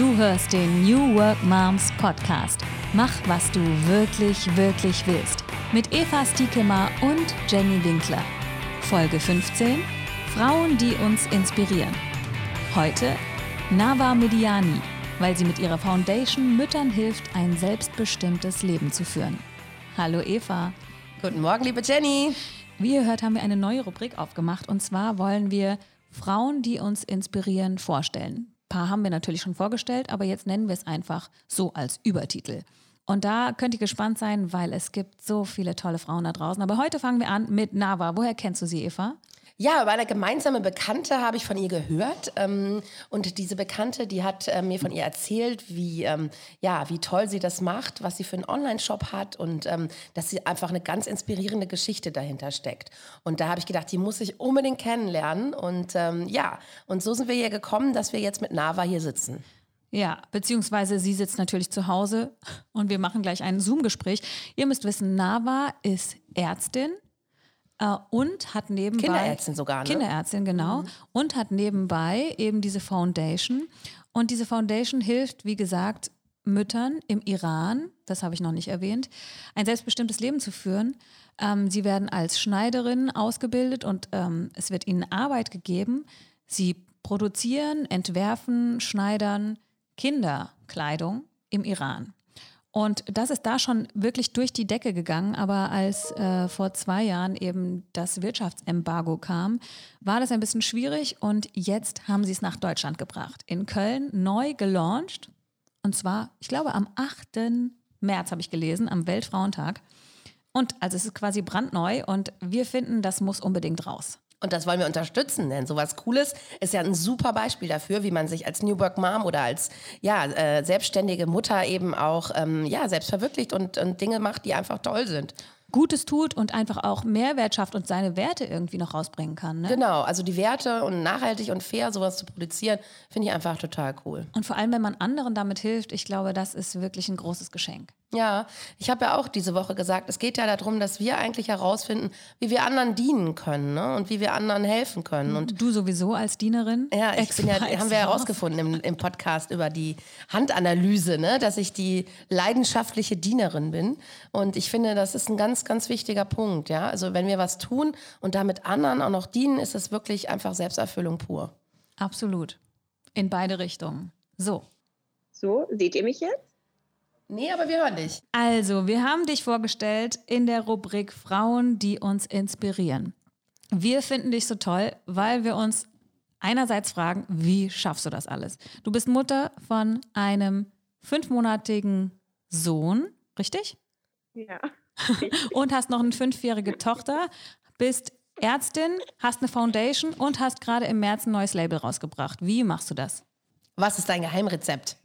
Du hörst den New Work Moms Podcast. Mach, was du wirklich, wirklich willst. Mit Eva Stiekemar und Jenny Winkler. Folge 15. Frauen, die uns inspirieren. Heute Nava Mediani, weil sie mit ihrer Foundation Müttern hilft, ein selbstbestimmtes Leben zu führen. Hallo Eva. Guten Morgen, liebe Jenny. Wie ihr hört, haben wir eine neue Rubrik aufgemacht und zwar wollen wir Frauen, die uns inspirieren, vorstellen. Ein paar haben wir natürlich schon vorgestellt, aber jetzt nennen wir es einfach so als Übertitel. Und da könnt ihr gespannt sein, weil es gibt so viele tolle Frauen da draußen. Aber heute fangen wir an mit Nava. Woher kennst du sie, Eva? Ja, über eine gemeinsame Bekannte habe ich von ihr gehört. Ähm, und diese Bekannte, die hat äh, mir von ihr erzählt, wie, ähm, ja, wie toll sie das macht, was sie für einen Online-Shop hat und ähm, dass sie einfach eine ganz inspirierende Geschichte dahinter steckt. Und da habe ich gedacht, die muss ich unbedingt kennenlernen. Und ja, und so sind wir hier gekommen, dass wir jetzt mit Nava hier sitzen. Ja, beziehungsweise sie sitzt natürlich zu Hause und wir machen gleich ein Zoom-Gespräch. Ihr müsst wissen, Nava ist Ärztin äh, und hat nebenbei. Kinderärztin sogar, ne? Kinderärztin, genau. Mhm. Und hat nebenbei eben diese Foundation. Und diese Foundation hilft, wie gesagt, Müttern im Iran, das habe ich noch nicht erwähnt, ein selbstbestimmtes Leben zu führen. Ähm, sie werden als Schneiderinnen ausgebildet und ähm, es wird ihnen Arbeit gegeben. Sie produzieren, entwerfen, schneidern Kinderkleidung im Iran. Und das ist da schon wirklich durch die Decke gegangen. Aber als äh, vor zwei Jahren eben das Wirtschaftsembargo kam, war das ein bisschen schwierig. Und jetzt haben sie es nach Deutschland gebracht. In Köln neu gelauncht. Und zwar, ich glaube, am 8. März habe ich gelesen, am Weltfrauentag. Und also es ist quasi brandneu und wir finden, das muss unbedingt raus. Und das wollen wir unterstützen, denn sowas Cooles ist ja ein super Beispiel dafür, wie man sich als New Work Mom oder als ja, äh, selbstständige Mutter eben auch ähm, ja, selbst verwirklicht und, und Dinge macht, die einfach toll sind. Gutes tut und einfach auch Mehrwert schafft und seine Werte irgendwie noch rausbringen kann. Ne? Genau, also die Werte und nachhaltig und fair sowas zu produzieren, finde ich einfach total cool. Und vor allem, wenn man anderen damit hilft, ich glaube, das ist wirklich ein großes Geschenk. Ja, ich habe ja auch diese Woche gesagt, es geht ja darum, dass wir eigentlich herausfinden, wie wir anderen dienen können ne? und wie wir anderen helfen können. Und du sowieso als Dienerin? Ja, ich bin ja, haben wir herausgefunden im, im Podcast über die Handanalyse, ne? dass ich die leidenschaftliche Dienerin bin. Und ich finde, das ist ein ganz, ganz wichtiger Punkt. Ja, also wenn wir was tun und damit anderen auch noch dienen, ist es wirklich einfach Selbsterfüllung pur. Absolut. In beide Richtungen. So. So, seht ihr mich jetzt? Nee, aber wir hören dich. Also, wir haben dich vorgestellt in der Rubrik Frauen, die uns inspirieren. Wir finden dich so toll, weil wir uns einerseits fragen, wie schaffst du das alles? Du bist Mutter von einem fünfmonatigen Sohn, richtig? Ja. und hast noch eine fünfjährige Tochter, bist Ärztin, hast eine Foundation und hast gerade im März ein neues Label rausgebracht. Wie machst du das? Was ist dein Geheimrezept?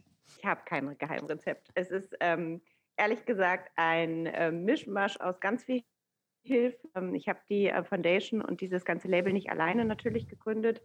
Habe kein Geheimrezept. Es ist ähm, ehrlich gesagt ein äh, Mischmasch aus ganz viel Hilfe. Ähm, ich habe die äh, Foundation und dieses ganze Label nicht alleine natürlich gegründet,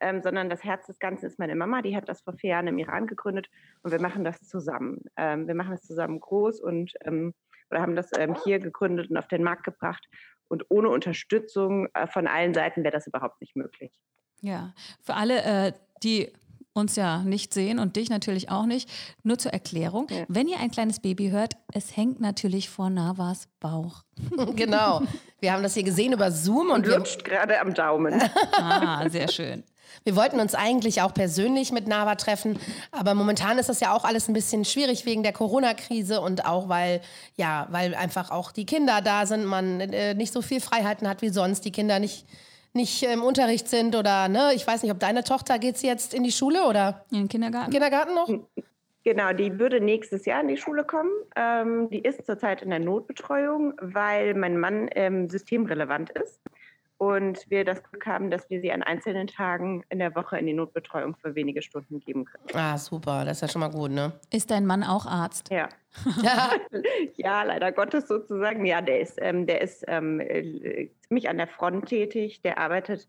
ähm, sondern das Herz des Ganzen ist meine Mama. Die hat das vor vier Jahren im Iran gegründet und wir machen das zusammen. Ähm, wir machen das zusammen groß und ähm, oder haben das ähm, hier gegründet und auf den Markt gebracht. Und ohne Unterstützung äh, von allen Seiten wäre das überhaupt nicht möglich. Ja, für alle, äh, die uns ja nicht sehen und dich natürlich auch nicht. Nur zur Erklärung, ja. wenn ihr ein kleines Baby hört, es hängt natürlich vor Navas Bauch. genau. Wir haben das hier gesehen über Zoom und, und lutscht gerade am Daumen. ah, sehr schön. Wir wollten uns eigentlich auch persönlich mit Nava treffen, aber momentan ist das ja auch alles ein bisschen schwierig wegen der Corona-Krise und auch weil ja, weil einfach auch die Kinder da sind, man äh, nicht so viel Freiheiten hat wie sonst, die Kinder nicht nicht im Unterricht sind oder, ne, ich weiß nicht, ob deine Tochter geht sie jetzt in die Schule oder? In den Kindergarten. Kindergarten noch? Genau, die würde nächstes Jahr in die Schule kommen. Ähm, die ist zurzeit in der Notbetreuung, weil mein Mann ähm, systemrelevant ist und wir das Glück haben, dass wir sie an einzelnen Tagen in der Woche in die Notbetreuung für wenige Stunden geben können. Ah, super, das ist ja schon mal gut, ne? Ist dein Mann auch Arzt? Ja. ja, leider Gottes sozusagen. Ja, der ist, ähm, der ist ähm, äh, ziemlich an der Front tätig. Der arbeitet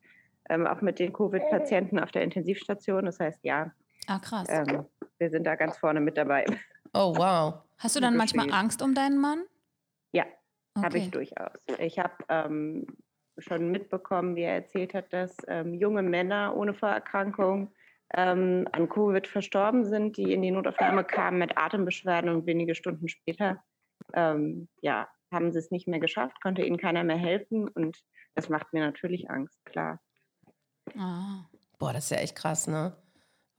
ähm, auch mit den Covid-Patienten auf der Intensivstation. Das heißt, ja. Ah, krass. Ähm, wir sind da ganz vorne mit dabei. Oh, wow. Hast du dann manchmal Angst um deinen Mann? Ja, okay. habe ich durchaus. Ich habe ähm, schon mitbekommen, wie er erzählt hat, dass ähm, junge Männer ohne Vorerkrankung ähm, an Covid verstorben sind, die in die Notaufnahme kamen mit Atembeschwerden und wenige Stunden später ähm, ja, haben sie es nicht mehr geschafft, konnte ihnen keiner mehr helfen und das macht mir natürlich Angst, klar. Ah. Boah, das ist ja echt krass, ne?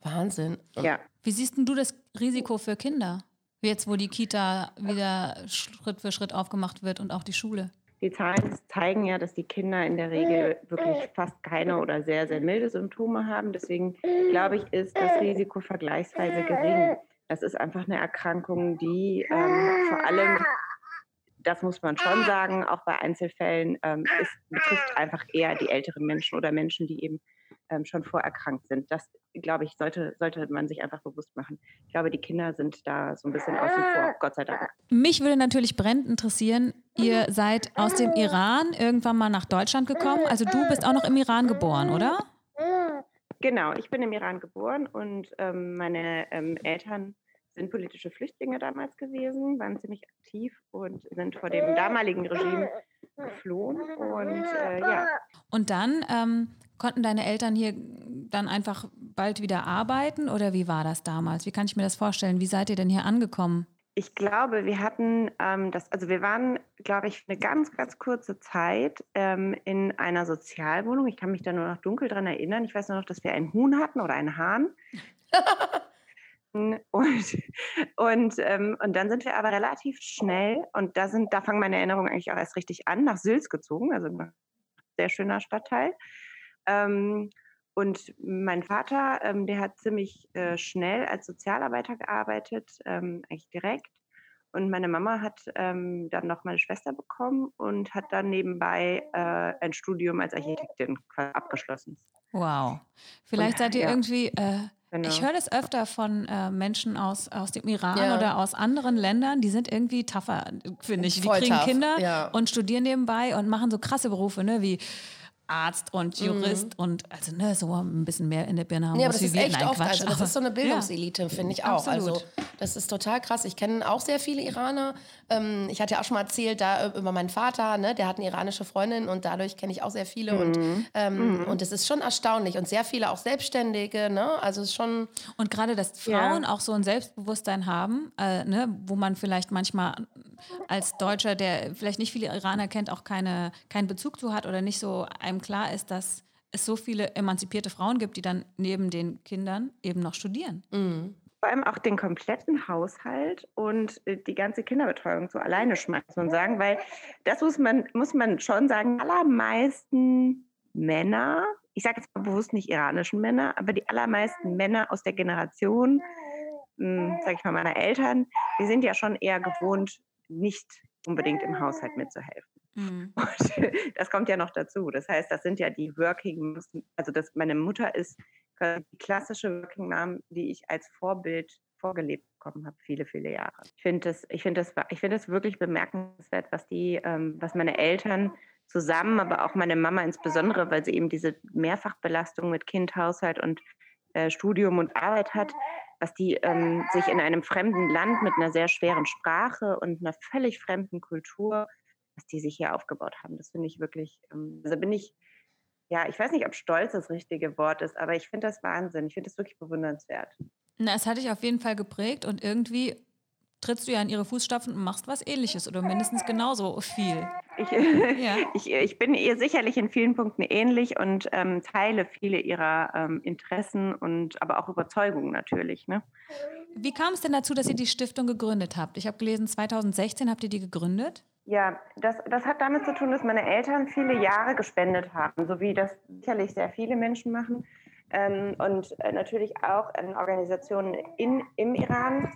Wahnsinn. Ja. Wie siehst denn du das Risiko für Kinder? Jetzt, wo die Kita wieder Schritt für Schritt aufgemacht wird und auch die Schule. Die Zahlen zeigen ja, dass die Kinder in der Regel wirklich fast keine oder sehr, sehr milde Symptome haben. Deswegen glaube ich, ist das Risiko vergleichsweise gering. Das ist einfach eine Erkrankung, die ähm, vor allem, das muss man schon sagen, auch bei Einzelfällen ähm, ist, betrifft einfach eher die älteren Menschen oder Menschen, die eben ähm, schon vorerkrankt sind. Das, glaube ich, sollte, sollte man sich einfach bewusst machen. Ich glaube, die Kinder sind da so ein bisschen außen vor, Gott sei Dank. Mich würde natürlich brennend interessieren, ihr seid aus dem Iran irgendwann mal nach Deutschland gekommen. Also du bist auch noch im Iran geboren, oder? Genau, ich bin im Iran geboren und ähm, meine ähm, Eltern sind politische Flüchtlinge damals gewesen, waren ziemlich aktiv und sind vor dem damaligen Regime geflohen. Und äh, ja. Und dann ähm, konnten deine Eltern hier dann einfach bald wieder arbeiten oder wie war das damals? Wie kann ich mir das vorstellen? Wie seid ihr denn hier angekommen? Ich glaube, wir hatten ähm, das, also wir waren, glaube ich, eine ganz, ganz kurze Zeit ähm, in einer Sozialwohnung. Ich kann mich da nur noch dunkel dran erinnern. Ich weiß nur noch, dass wir einen Huhn hatten oder einen Hahn. und, und, ähm, und dann sind wir aber relativ schnell, und da sind, da fangen meine Erinnerungen eigentlich auch erst richtig an, nach Sülz gezogen, also ein sehr schöner Stadtteil. Ähm, und mein Vater, ähm, der hat ziemlich äh, schnell als Sozialarbeiter gearbeitet, ähm, eigentlich direkt. Und meine Mama hat ähm, dann noch meine Schwester bekommen und hat dann nebenbei äh, ein Studium als Architektin abgeschlossen. Wow. Vielleicht und, seid ihr ja. irgendwie, äh, genau. ich höre das öfter von äh, Menschen aus, aus dem Iran ja. oder aus anderen Ländern, die sind irgendwie tougher, finde ich. Die Voll kriegen tough. Kinder ja. und studieren nebenbei und machen so krasse Berufe, ne, wie Arzt und Jurist mhm. und also ne, so ein bisschen mehr in der Birne haben. Ja, aber das ist echt Nein, oft, Quatsch, also das ist so eine Bildungselite, ja. finde ich auch. Absolut. Also das ist total krass. Ich kenne auch sehr viele Iraner. Ähm, ich hatte ja auch schon mal erzählt da über meinen Vater, ne, der hat eine iranische Freundin und dadurch kenne ich auch sehr viele mhm. und ähm, mhm. und es ist schon erstaunlich und sehr viele auch Selbstständige, ne? Also es ist schon und gerade, dass Frauen ja. auch so ein Selbstbewusstsein haben, äh, ne, wo man vielleicht manchmal als Deutscher, der vielleicht nicht viele Iraner kennt, auch keine, keinen Bezug zu hat oder nicht so einem klar ist, dass es so viele emanzipierte Frauen gibt, die dann neben den Kindern eben noch studieren. Mhm. Vor allem auch den kompletten Haushalt und äh, die ganze Kinderbetreuung so alleine schmeißt man sagen, weil das muss man, muss man schon sagen, allermeisten Männer, ich sage jetzt mal bewusst nicht iranischen Männer, aber die allermeisten Männer aus der Generation, hm, sage ich mal, meiner Eltern, die sind ja schon eher gewohnt, nicht unbedingt im Haushalt mitzuhelfen. Mhm. Das kommt ja noch dazu. Das heißt, das sind ja die Working, also das, meine Mutter ist die klassische Working Mom, die ich als Vorbild vorgelebt bekommen habe, viele, viele Jahre. Ich finde das, ich das, ich das wirklich bemerkenswert, was die, ähm, was meine Eltern zusammen, aber auch meine Mama insbesondere, weil sie eben diese Mehrfachbelastung mit Kind, Haushalt und äh, Studium und Arbeit hat, was die ähm, sich in einem fremden Land mit einer sehr schweren Sprache und einer völlig fremden Kultur, was die sich hier aufgebaut haben. Das finde ich wirklich, ähm, also bin ich, ja, ich weiß nicht, ob stolz das richtige Wort ist, aber ich finde das Wahnsinn. Ich finde das wirklich bewundernswert. Na, es hat dich auf jeden Fall geprägt und irgendwie trittst du ja in ihre Fußstapfen und machst was ähnliches oder mindestens genauso viel. Ich, ja. ich, ich bin ihr sicherlich in vielen Punkten ähnlich und ähm, teile viele ihrer ähm, Interessen und aber auch Überzeugungen natürlich. Ne? Wie kam es denn dazu, dass ihr die Stiftung gegründet habt? Ich habe gelesen, 2016 habt ihr die gegründet? Ja, das, das hat damit zu tun, dass meine Eltern viele Jahre gespendet haben, so wie das sicherlich sehr viele Menschen machen ähm, und äh, natürlich auch in Organisationen in, im Iran.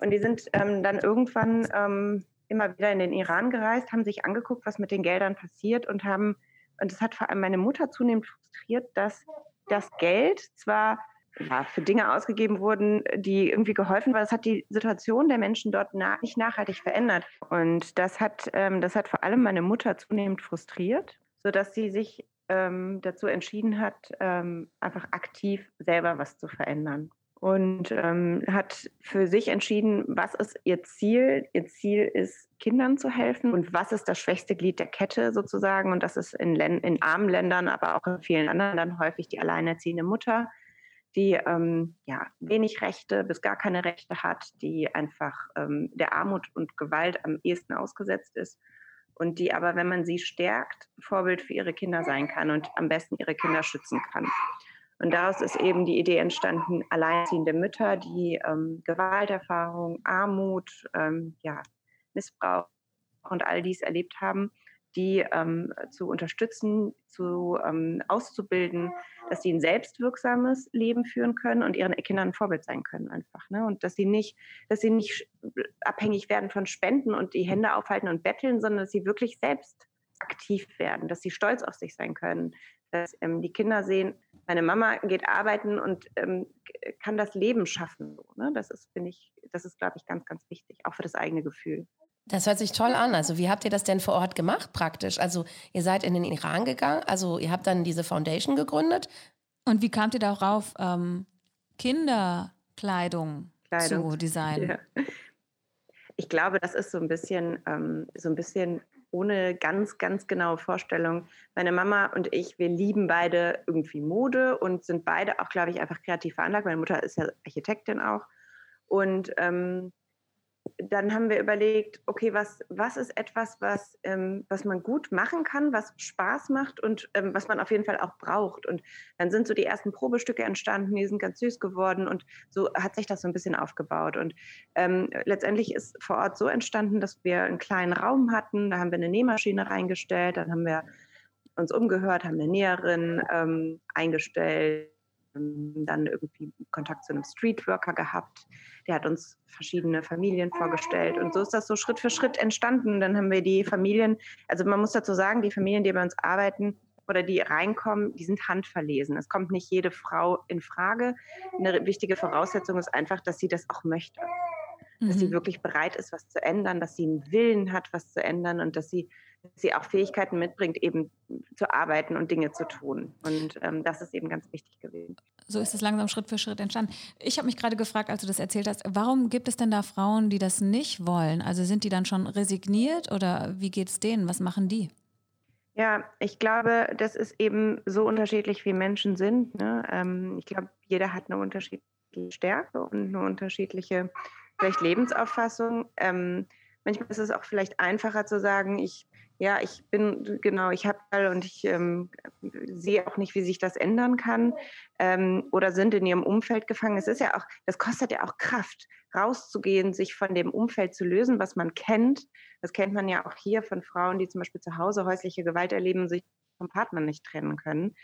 Und die sind ähm, dann irgendwann ähm, immer wieder in den Iran gereist, haben sich angeguckt, was mit den Geldern passiert und haben, und das hat vor allem meine Mutter zunehmend frustriert, dass das Geld zwar ja, für Dinge ausgegeben wurden, die irgendwie geholfen waren. Das hat die Situation der Menschen dort na nicht nachhaltig verändert. Und das hat, ähm, das hat vor allem meine Mutter zunehmend frustriert, sodass sie sich ähm, dazu entschieden hat, ähm, einfach aktiv selber was zu verändern. Und ähm, hat für sich entschieden, was ist ihr Ziel. Ihr Ziel ist, Kindern zu helfen. Und was ist das schwächste Glied der Kette sozusagen? Und das ist in, in armen Ländern, aber auch in vielen anderen Ländern häufig die alleinerziehende Mutter. Die ähm, ja, wenig Rechte bis gar keine Rechte hat, die einfach ähm, der Armut und Gewalt am ehesten ausgesetzt ist und die aber, wenn man sie stärkt, Vorbild für ihre Kinder sein kann und am besten ihre Kinder schützen kann. Und daraus ist eben die Idee entstanden, alleinziehende Mütter, die ähm, Gewalterfahrung, Armut, ähm, ja, Missbrauch und all dies erlebt haben, die ähm, zu unterstützen, zu ähm, auszubilden, dass sie ein selbstwirksames Leben führen können und ihren Kindern ein Vorbild sein können einfach. Ne? Und dass sie nicht, dass sie nicht abhängig werden von Spenden und die Hände aufhalten und betteln, sondern dass sie wirklich selbst aktiv werden, dass sie stolz auf sich sein können, dass ähm, die Kinder sehen, meine Mama geht arbeiten und ähm, kann das Leben schaffen. So, ne? Das ist, finde ich, das ist, glaube ich, ganz, ganz wichtig, auch für das eigene Gefühl. Das hört sich toll an. Also wie habt ihr das denn vor Ort gemacht praktisch? Also ihr seid in den Iran gegangen, also ihr habt dann diese Foundation gegründet. Und wie kamt ihr darauf, ähm, Kinderkleidung Kleidung. zu designen? Ja. Ich glaube, das ist so ein bisschen, ähm, so ein bisschen ohne ganz, ganz genaue Vorstellung. Meine Mama und ich, wir lieben beide irgendwie Mode und sind beide auch, glaube ich, einfach kreativ veranlagt. Meine Mutter ist ja Architektin auch. Und ähm, dann haben wir überlegt, okay, was, was ist etwas, was, ähm, was man gut machen kann, was Spaß macht und ähm, was man auf jeden Fall auch braucht. Und dann sind so die ersten Probestücke entstanden, die sind ganz süß geworden und so hat sich das so ein bisschen aufgebaut. Und ähm, letztendlich ist vor Ort so entstanden, dass wir einen kleinen Raum hatten, da haben wir eine Nähmaschine reingestellt, dann haben wir uns umgehört, haben eine Näherin ähm, eingestellt, dann irgendwie Kontakt zu einem Streetworker gehabt. Der hat uns verschiedene Familien vorgestellt. Und so ist das so Schritt für Schritt entstanden. Dann haben wir die Familien, also man muss dazu sagen, die Familien, die bei uns arbeiten oder die reinkommen, die sind handverlesen. Es kommt nicht jede Frau in Frage. Eine wichtige Voraussetzung ist einfach, dass sie das auch möchte. Dass mhm. sie wirklich bereit ist, was zu ändern, dass sie einen Willen hat, was zu ändern und dass sie sie auch Fähigkeiten mitbringt, eben zu arbeiten und Dinge zu tun. Und ähm, das ist eben ganz wichtig gewesen. So ist es langsam Schritt für Schritt entstanden. Ich habe mich gerade gefragt, als du das erzählt hast, warum gibt es denn da Frauen, die das nicht wollen? Also sind die dann schon resigniert oder wie geht es denen? Was machen die? Ja, ich glaube, das ist eben so unterschiedlich, wie Menschen sind. Ne? Ähm, ich glaube, jeder hat eine unterschiedliche Stärke und eine unterschiedliche vielleicht Lebensauffassung. Ähm, manchmal ist es auch vielleicht einfacher zu sagen, ich ja, ich bin, genau, ich habe und ich ähm, sehe auch nicht, wie sich das ändern kann ähm, oder sind in ihrem Umfeld gefangen. Es ist ja auch, das kostet ja auch Kraft, rauszugehen, sich von dem Umfeld zu lösen, was man kennt. Das kennt man ja auch hier von Frauen, die zum Beispiel zu Hause häusliche Gewalt erleben, sich vom Partner nicht trennen können.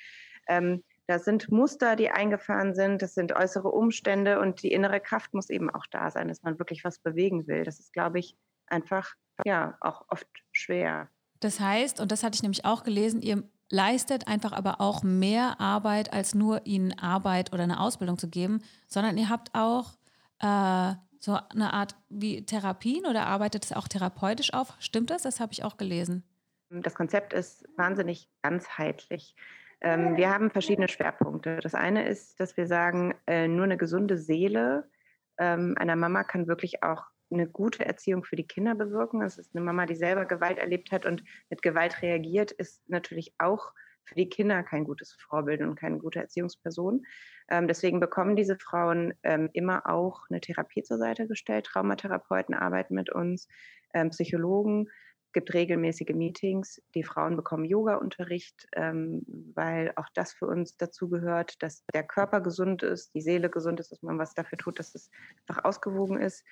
Ähm, das sind Muster, die eingefahren sind, das sind äußere Umstände und die innere Kraft muss eben auch da sein, dass man wirklich was bewegen will. Das ist, glaube ich, einfach ja auch oft schwer. Das heißt, und das hatte ich nämlich auch gelesen, ihr leistet einfach aber auch mehr Arbeit, als nur ihnen Arbeit oder eine Ausbildung zu geben, sondern ihr habt auch äh, so eine Art wie Therapien oder arbeitet es auch therapeutisch auf. Stimmt das? Das habe ich auch gelesen. Das Konzept ist wahnsinnig ganzheitlich. Ähm, wir haben verschiedene Schwerpunkte. Das eine ist, dass wir sagen, äh, nur eine gesunde Seele ähm, einer Mama kann wirklich auch eine gute Erziehung für die Kinder bewirken. Das ist eine Mama, die selber Gewalt erlebt hat und mit Gewalt reagiert, ist natürlich auch für die Kinder kein gutes Vorbild und keine gute Erziehungsperson. Ähm, deswegen bekommen diese Frauen ähm, immer auch eine Therapie zur Seite gestellt. Traumatherapeuten arbeiten mit uns, ähm, Psychologen. Es gibt regelmäßige Meetings. Die Frauen bekommen Yoga-Unterricht, ähm, weil auch das für uns dazu gehört, dass der Körper gesund ist, die Seele gesund ist, dass man was dafür tut, dass es einfach ausgewogen ist.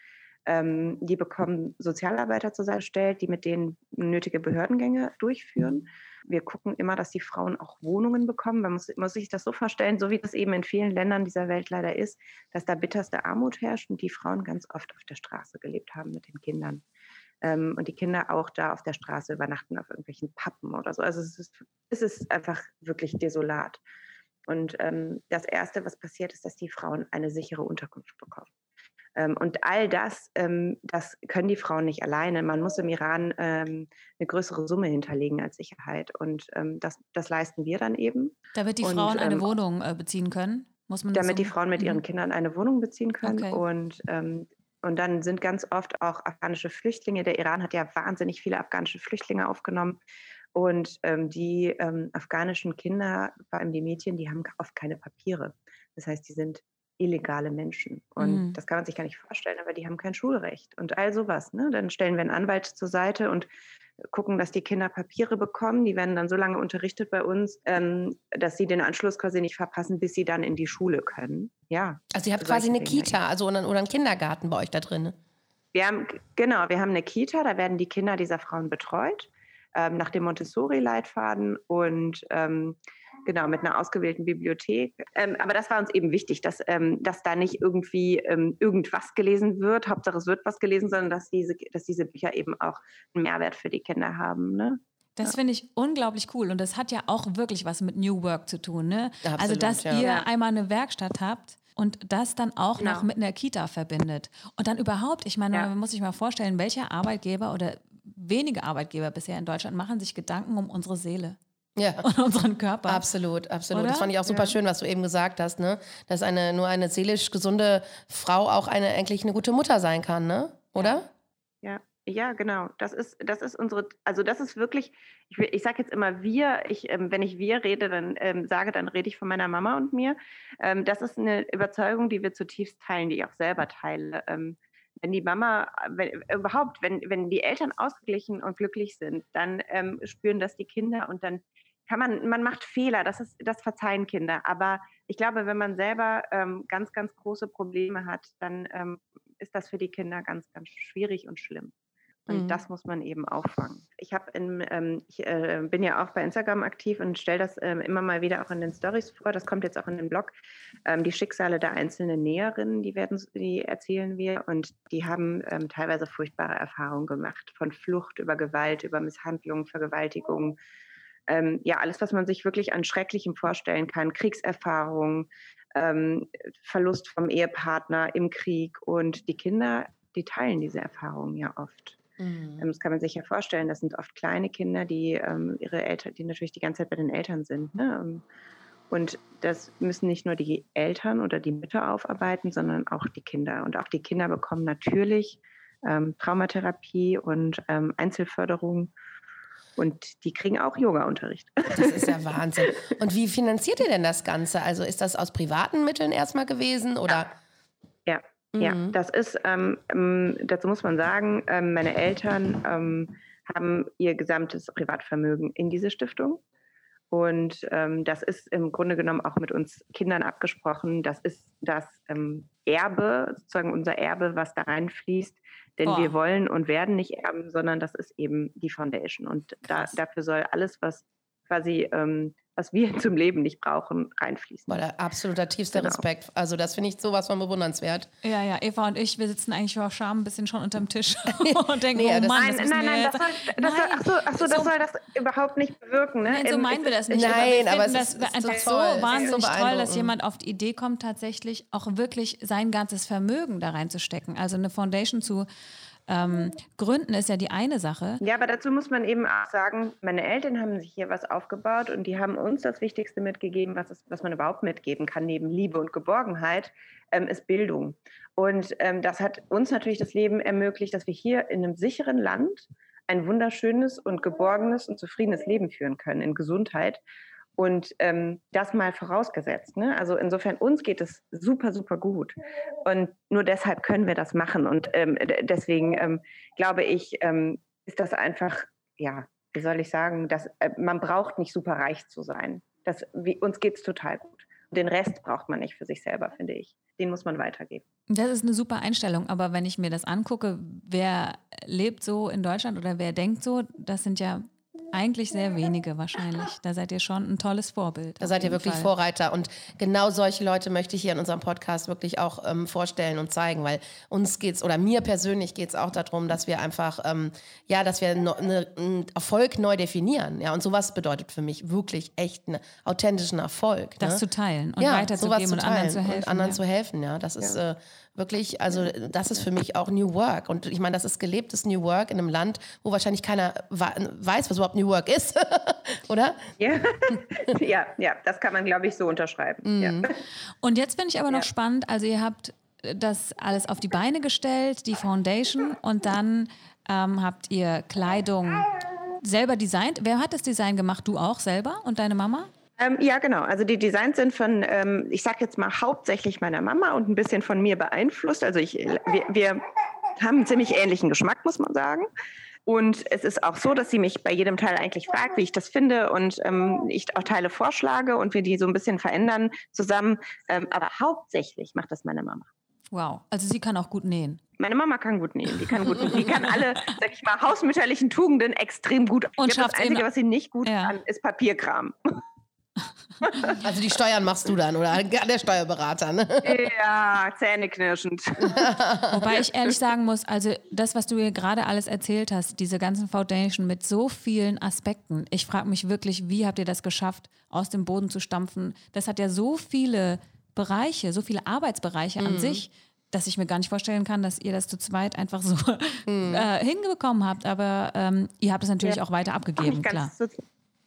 Ähm, die bekommen Sozialarbeiter zur Seite gestellt, die mit denen nötige Behördengänge durchführen. Wir gucken immer, dass die Frauen auch Wohnungen bekommen. Man muss, muss sich das so vorstellen, so wie das eben in vielen Ländern dieser Welt leider ist, dass da bitterste Armut herrscht und die Frauen ganz oft auf der Straße gelebt haben mit den Kindern. Ähm, und die Kinder auch da auf der Straße übernachten, auf irgendwelchen Pappen oder so. Also es ist, es ist einfach wirklich desolat. Und ähm, das Erste, was passiert, ist, dass die Frauen eine sichere Unterkunft bekommen. Ähm, und all das, ähm, das können die Frauen nicht alleine. Man muss im Iran ähm, eine größere Summe hinterlegen als Sicherheit. Und das, das leisten wir dann eben. Damit die Frauen und, eine Wohnung äh, beziehen können? Muss man damit so? die Frauen mit ihren mhm. Kindern eine Wohnung beziehen können. Okay. Und und dann sind ganz oft auch afghanische Flüchtlinge. Der Iran hat ja wahnsinnig viele afghanische Flüchtlinge aufgenommen. Und ähm, die ähm, afghanischen Kinder, vor allem die Mädchen, die haben oft keine Papiere. Das heißt, die sind illegale Menschen. Und mhm. das kann man sich gar nicht vorstellen, aber die haben kein Schulrecht und all sowas. Ne? Dann stellen wir einen Anwalt zur Seite und gucken, dass die Kinder Papiere bekommen. Die werden dann so lange unterrichtet bei uns, ähm, dass sie den Anschluss quasi nicht verpassen, bis sie dann in die Schule können. Ja. Also ihr habt quasi eine Dinge. Kita, also oder, oder einen Kindergarten bei euch da drin. Wir haben, genau, wir haben eine Kita, da werden die Kinder dieser Frauen betreut, ähm, nach dem Montessori-Leitfaden und ähm, genau, mit einer ausgewählten Bibliothek. Ähm, aber das war uns eben wichtig, dass, ähm, dass da nicht irgendwie ähm, irgendwas gelesen wird, Hauptsache es wird was gelesen, sondern dass diese, dass diese Bücher eben auch einen Mehrwert für die Kinder haben. Ne? Das finde ich unglaublich cool und das hat ja auch wirklich was mit New Work zu tun. Ne? Absolut, also, dass ja. ihr einmal eine Werkstatt habt und das dann auch genau. noch mit einer Kita verbindet. Und dann überhaupt, ich meine, ja. man muss sich mal vorstellen, welche Arbeitgeber oder wenige Arbeitgeber bisher in Deutschland machen sich Gedanken um unsere Seele ja. und unseren Körper. Absolut, absolut. Oder? Das fand ich auch super ja. schön, was du eben gesagt hast, ne? Dass eine nur eine seelisch gesunde Frau auch eine eigentlich eine gute Mutter sein kann, ne? Oder? Ja. Ja, genau. Das ist, das ist unsere, also das ist wirklich, ich, ich sage jetzt immer wir, ich, ähm, wenn ich wir rede, dann ähm, sage, dann rede ich von meiner Mama und mir. Ähm, das ist eine Überzeugung, die wir zutiefst teilen, die ich auch selber teile. Wenn die Mama, wenn, überhaupt, wenn, wenn die Eltern ausgeglichen und glücklich sind, dann ähm, spüren das die Kinder und dann kann man, man macht Fehler, das ist, das verzeihen Kinder. Aber ich glaube, wenn man selber ähm, ganz, ganz große Probleme hat, dann ähm, ist das für die Kinder ganz, ganz schwierig und schlimm. Und mhm. das muss man eben auffangen. Ich habe ähm, ich äh, bin ja auch bei Instagram aktiv und stelle das ähm, immer mal wieder auch in den Stories vor. Das kommt jetzt auch in den Blog. Ähm, die Schicksale der einzelnen Näherinnen, die werden, die erzählen wir und die haben ähm, teilweise furchtbare Erfahrungen gemacht, von Flucht über Gewalt, über Misshandlung, Vergewaltigung, ähm, ja, alles, was man sich wirklich an Schrecklichem vorstellen kann, Kriegserfahrung, ähm, Verlust vom Ehepartner im Krieg und die Kinder, die teilen diese Erfahrungen ja oft. Mhm. Ähm, das kann man sich ja vorstellen. Das sind oft kleine Kinder, die ähm, ihre Eltern, die natürlich die ganze Zeit bei den Eltern sind. Ne? Ähm, und das müssen nicht nur die Eltern oder die Mütter aufarbeiten, sondern auch die Kinder. Und auch die Kinder bekommen natürlich ähm, Traumatherapie und ähm, Einzelförderung und die kriegen auch Yoga-Unterricht. Das ist ja Wahnsinn. Und wie finanziert ihr denn das Ganze? Also ist das aus privaten Mitteln erstmal gewesen oder? Ja, ja. Mhm. das ist, ähm, ähm, dazu muss man sagen, ähm, meine Eltern ähm, haben ihr gesamtes Privatvermögen in diese Stiftung. Und ähm, das ist im Grunde genommen auch mit uns Kindern abgesprochen. Das ist das ähm, Erbe, sozusagen unser Erbe, was da reinfließt. Denn Boah. wir wollen und werden nicht erben, sondern das ist eben die Foundation. Und da, dafür soll alles, was quasi ähm, was wir zum Leben nicht brauchen, reinfließen. Weil absoluter tiefster genau. Respekt. Also das finde ich sowas von bewundernswert. Ja, ja, Eva und ich, wir sitzen eigentlich vor Scham ein bisschen schon unterm Tisch und denken, nee, oh Mann, nein, das nein, nein, das soll, das nein. Soll, ach so, ach so, das so, soll das überhaupt nicht bewirken. Ne? Nein, so meinen wir das nicht. Nein, aber, aber es ist einfach so, wahnsinnig so toll, dass jemand auf die Idee kommt, tatsächlich auch wirklich sein ganzes Vermögen da reinzustecken. Also eine Foundation zu ähm, gründen ist ja die eine Sache. Ja, aber dazu muss man eben auch sagen, meine Eltern haben sich hier was aufgebaut und die haben uns das Wichtigste mitgegeben, was, es, was man überhaupt mitgeben kann, neben Liebe und Geborgenheit, ähm, ist Bildung. Und ähm, das hat uns natürlich das Leben ermöglicht, dass wir hier in einem sicheren Land ein wunderschönes und geborgenes und zufriedenes Leben führen können in Gesundheit. Und ähm, das mal vorausgesetzt. Ne? Also insofern, uns geht es super, super gut. Und nur deshalb können wir das machen. Und ähm, deswegen ähm, glaube ich, ähm, ist das einfach, ja, wie soll ich sagen, dass, äh, man braucht nicht super reich zu sein. Das, wie, uns geht es total gut. Den Rest braucht man nicht für sich selber, finde ich. Den muss man weitergeben. Das ist eine super Einstellung. Aber wenn ich mir das angucke, wer lebt so in Deutschland oder wer denkt so, das sind ja eigentlich sehr wenige wahrscheinlich. Da seid ihr schon ein tolles Vorbild. Da seid ihr wirklich Fall. Vorreiter. Und genau solche Leute möchte ich hier in unserem Podcast wirklich auch ähm, vorstellen und zeigen, weil uns geht es, oder mir persönlich geht es auch darum, dass wir einfach, ähm, ja, dass wir no, ne, einen Erfolg neu definieren. Ja, und sowas bedeutet für mich wirklich echt einen authentischen Erfolg. Das ne? zu teilen und ja, weiterzugeben und anderen zu helfen. Und anderen ja. zu helfen, ja. Das ist. Ja. Äh, wirklich, also das ist für mich auch New Work. Und ich meine, das ist gelebtes New Work in einem Land, wo wahrscheinlich keiner weiß, was überhaupt New Work ist, oder? Ja. ja, ja, das kann man, glaube ich, so unterschreiben. Mhm. Ja. Und jetzt finde ich aber noch ja. spannend, also ihr habt das alles auf die Beine gestellt, die Foundation, und dann ähm, habt ihr Kleidung selber designt. Wer hat das Design gemacht? Du auch selber und deine Mama? Ähm, ja, genau. Also die Designs sind von, ähm, ich sage jetzt mal hauptsächlich meiner Mama und ein bisschen von mir beeinflusst. Also ich, wir, wir haben einen ziemlich ähnlichen Geschmack, muss man sagen. Und es ist auch so, dass sie mich bei jedem Teil eigentlich fragt, wie ich das finde und ähm, ich auch Teile vorschlage und wir die so ein bisschen verändern zusammen. Ähm, aber hauptsächlich macht das meine Mama. Wow, also sie kann auch gut nähen. Meine Mama kann gut nähen. Die kann gut nähen. Die kann alle, sag ich mal, hausmütterlichen Tugenden extrem gut. Und schafft das Einzige, was sie nicht gut ja. kann, ist Papierkram. Also die Steuern machst du dann oder der Steuerberater, ne? Ja, zähneknirschend. Wobei ich ehrlich sagen muss, also das, was du hier gerade alles erzählt hast, diese ganzen Foundation mit so vielen Aspekten, ich frage mich wirklich, wie habt ihr das geschafft, aus dem Boden zu stampfen? Das hat ja so viele Bereiche, so viele Arbeitsbereiche mhm. an sich, dass ich mir gar nicht vorstellen kann, dass ihr das zu zweit einfach so mhm. äh, hingekommen habt. Aber ähm, ihr habt es natürlich ja. auch weiter abgegeben, auch klar. So,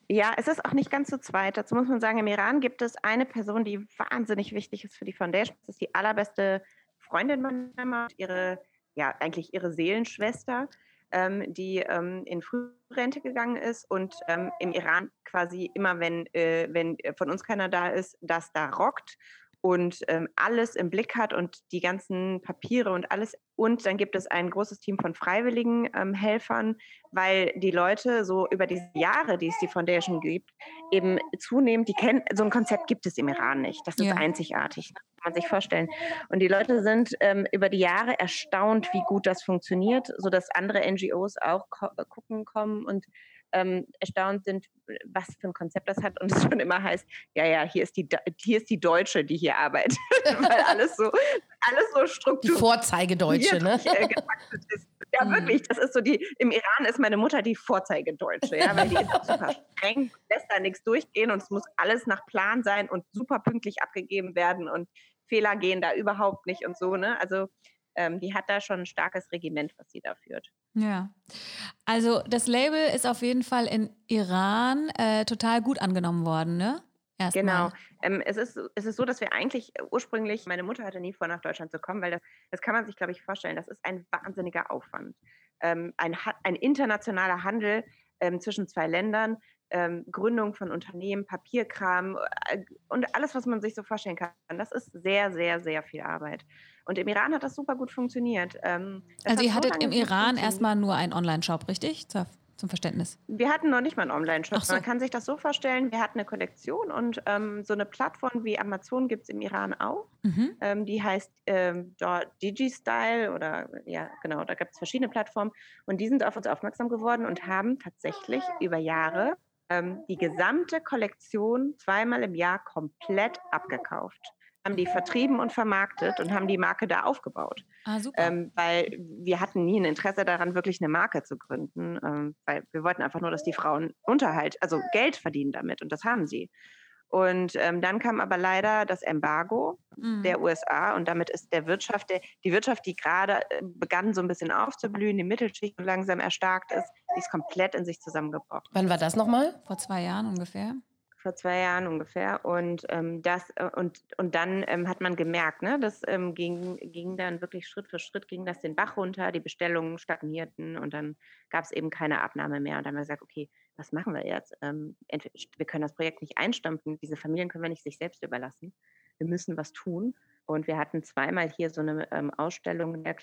ja, es ist auch nicht ganz zu zweit. Dazu muss man sagen, im Iran gibt es eine Person, die wahnsinnig wichtig ist für die Foundation. Das ist die allerbeste Freundin meiner ihre, ja, eigentlich ihre Seelenschwester, ähm, die ähm, in Frührente gegangen ist und ähm, im Iran quasi immer, wenn, äh, wenn von uns keiner da ist, das da rockt und ähm, alles im Blick hat und die ganzen Papiere und alles. Und dann gibt es ein großes Team von freiwilligen ähm, Helfern, weil die Leute so über diese Jahre, die es die Foundation gibt, eben zunehmend, die kennen, so ein Konzept gibt es im Iran nicht. Das ist ja. einzigartig, kann man sich vorstellen. Und die Leute sind ähm, über die Jahre erstaunt, wie gut das funktioniert, sodass andere NGOs auch gucken kommen und ähm, erstaunt sind, was für ein Konzept das hat und es schon immer heißt, ja, ja, hier ist die, hier ist die Deutsche, die hier arbeitet, weil alles so, alles so strukturiert. Die Vorzeigedeutsche, ne? Ist. Ja, mhm. wirklich, das ist so die, im Iran ist meine Mutter die Vorzeigedeutsche, ja, weil die ist auch super streng, lässt da nichts durchgehen und es muss alles nach Plan sein und super pünktlich abgegeben werden und Fehler gehen da überhaupt nicht und so, ne? Also ähm, die hat da schon ein starkes Regiment, was sie da führt. Ja, also das Label ist auf jeden Fall in Iran äh, total gut angenommen worden, ne? Erstmal. Genau. Ähm, es, ist, es ist so, dass wir eigentlich ursprünglich, meine Mutter hatte nie vor, nach Deutschland zu kommen, weil das, das kann man sich, glaube ich, vorstellen, das ist ein wahnsinniger Aufwand. Ähm, ein, ein internationaler Handel ähm, zwischen zwei Ländern, ähm, Gründung von Unternehmen, Papierkram äh, und alles, was man sich so vorstellen kann. Das ist sehr, sehr, sehr viel Arbeit. Und im Iran hat das super gut funktioniert. Ähm, also ihr hattet im Iran erstmal nur einen Online-Shop, richtig? Zum Verständnis. Wir hatten noch nicht mal einen Online-Shop. So. Man kann sich das so vorstellen, wir hatten eine Kollektion und ähm, so eine Plattform wie Amazon gibt es im Iran auch. Mhm. Ähm, die heißt ähm, DigiStyle oder ja, genau, da gibt es verschiedene Plattformen. Und die sind auf uns aufmerksam geworden und haben tatsächlich über Jahre ähm, die gesamte Kollektion zweimal im Jahr komplett abgekauft. Haben die vertrieben und vermarktet und haben die Marke da aufgebaut. Ah, super. Ähm, weil wir hatten nie ein Interesse daran, wirklich eine Marke zu gründen, ähm, weil wir wollten einfach nur, dass die Frauen Unterhalt, also Geld verdienen damit und das haben sie. Und ähm, dann kam aber leider das Embargo mhm. der USA und damit ist der Wirtschaft, der, die Wirtschaft, die gerade äh, begann so ein bisschen aufzublühen, die Mittelschicht langsam erstarkt ist, die ist komplett in sich zusammengebrochen. Wann war das nochmal? Vor zwei Jahren ungefähr. Vor zwei Jahren ungefähr. Und ähm, das äh, und, und dann ähm, hat man gemerkt, ne, das ähm, ging, ging dann wirklich Schritt für Schritt ging das den Bach runter, die Bestellungen stagnierten und dann gab es eben keine Abnahme mehr. Und dann haben wir gesagt, okay, was machen wir jetzt? Ähm, wir können das Projekt nicht einstampfen, diese Familien können wir nicht sich selbst überlassen. Wir müssen was tun. Und wir hatten zweimal hier so eine ähm, Ausstellung der,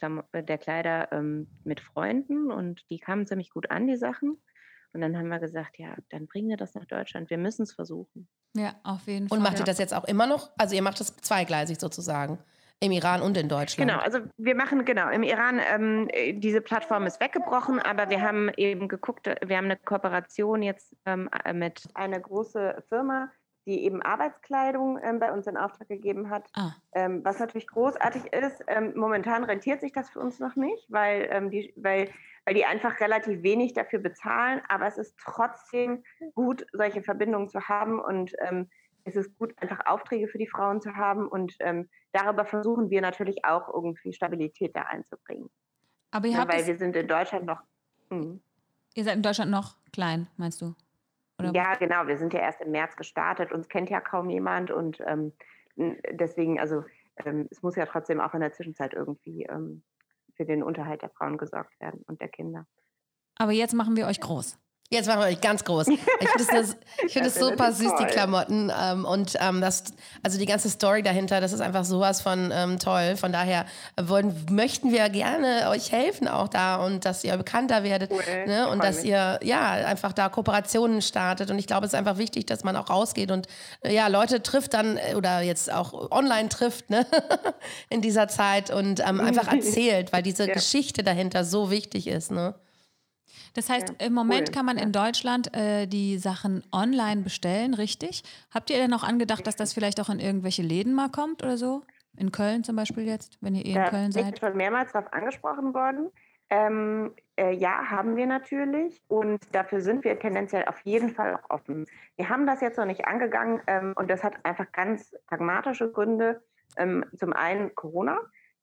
der Kleider ähm, mit Freunden und die kamen ziemlich gut an, die Sachen. Und dann haben wir gesagt, ja, dann bringen wir das nach Deutschland. Wir müssen es versuchen. Ja, auf jeden Fall. Und macht ihr das jetzt auch immer noch? Also ihr macht das zweigleisig sozusagen. Im Iran und in Deutschland. Genau, also wir machen, genau, im Iran, ähm, diese Plattform ist weggebrochen, aber wir haben eben geguckt, wir haben eine Kooperation jetzt ähm, mit einer großen Firma, die eben Arbeitskleidung ähm, bei uns in Auftrag gegeben hat. Ah. Ähm, was natürlich großartig ist, ähm, momentan rentiert sich das für uns noch nicht, weil, ähm, die, weil, weil die einfach relativ wenig dafür bezahlen, aber es ist trotzdem gut, solche Verbindungen zu haben und ähm, es ist gut, einfach Aufträge für die Frauen zu haben und ähm, darüber versuchen wir natürlich auch irgendwie Stabilität da einzubringen. Aber ihr habt ja, weil wir sind in Deutschland noch. Mh. Ihr seid in Deutschland noch klein, meinst du? Oder? Ja, genau. Wir sind ja erst im März gestartet. Uns kennt ja kaum jemand und ähm, deswegen, also ähm, es muss ja trotzdem auch in der Zwischenzeit irgendwie ähm, für den Unterhalt der Frauen gesorgt werden und der Kinder. Aber jetzt machen wir euch groß. Jetzt machen wir euch ganz groß. Ich finde es find super süß, die Klamotten. Ähm, und ähm, das, also die ganze Story dahinter, das ist einfach sowas von ähm, toll. Von daher wollen, möchten wir gerne euch helfen auch da und dass ihr bekannter werdet. Cool. Ne? Und dass mich. ihr ja einfach da Kooperationen startet. Und ich glaube, es ist einfach wichtig, dass man auch rausgeht und ja, Leute trifft dann äh, oder jetzt auch online trifft ne? in dieser Zeit und ähm, einfach erzählt, weil diese ja. Geschichte dahinter so wichtig ist. Ne? Das heißt, ja, im Moment cool. kann man in Deutschland äh, die Sachen online bestellen, richtig? Habt ihr denn auch angedacht, dass das vielleicht auch in irgendwelche Läden mal kommt oder so? In Köln zum Beispiel jetzt, wenn ihr eh in da Köln seid? Ich bin schon mehrmals darauf angesprochen worden. Ähm, äh, ja, haben wir natürlich und dafür sind wir tendenziell auf jeden Fall auch offen. Wir haben das jetzt noch nicht angegangen ähm, und das hat einfach ganz pragmatische Gründe. Ähm, zum einen Corona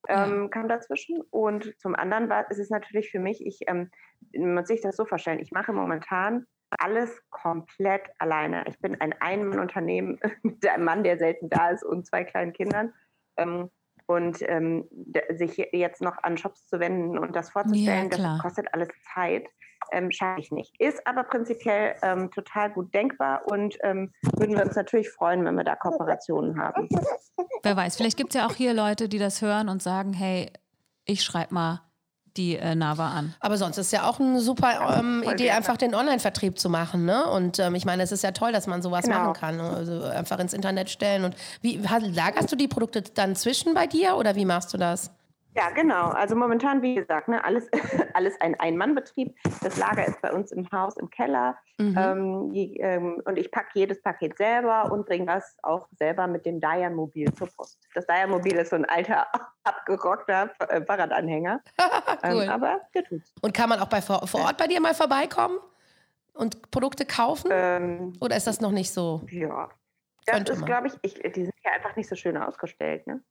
ähm, ja. kam dazwischen und zum anderen war, ist es natürlich für mich, ich ähm, man muss sich das so vorstellen, ich mache momentan alles komplett alleine. Ich bin ein Ein-Mann-Unternehmen mit einem Mann, der selten da ist und zwei kleinen Kindern. Ähm, und ähm, sich jetzt noch an Shops zu wenden und das vorzustellen, ja, das kostet alles Zeit, ähm, schaffe ich nicht. Ist aber prinzipiell ähm, total gut denkbar und ähm, würden wir uns natürlich freuen, wenn wir da Kooperationen haben. Wer weiß, vielleicht gibt es ja auch hier Leute, die das hören und sagen, hey, ich schreibe mal die äh, Nava an. Aber sonst ist ja auch eine super ähm, Idee, gerne. einfach den Online-Vertrieb zu machen. Ne? Und ähm, ich meine, es ist ja toll, dass man sowas genau. machen kann. Ne? Also einfach ins Internet stellen. Und wie lagerst du die Produkte dann zwischen bei dir oder wie machst du das? Ja, genau. Also momentan, wie gesagt, ne, alles, alles ein Ein-Mann-Betrieb. Das Lager ist bei uns im Haus im Keller. Mhm. Ähm, die, ähm, und ich packe jedes Paket selber und bringe das auch selber mit dem Diane-Mobil zur Post. Das Diane-Mobil ist so ein alter, abgerockter äh, Fahrradanhänger. cool. ähm, aber der tut's. Und kann man auch bei, vor, vor Ort bei dir mal vorbeikommen und Produkte kaufen? Ähm, Oder ist das noch nicht so? Ja. Das ist, glaube ich, ich, die sind ja einfach nicht so schön ausgestellt. Ne?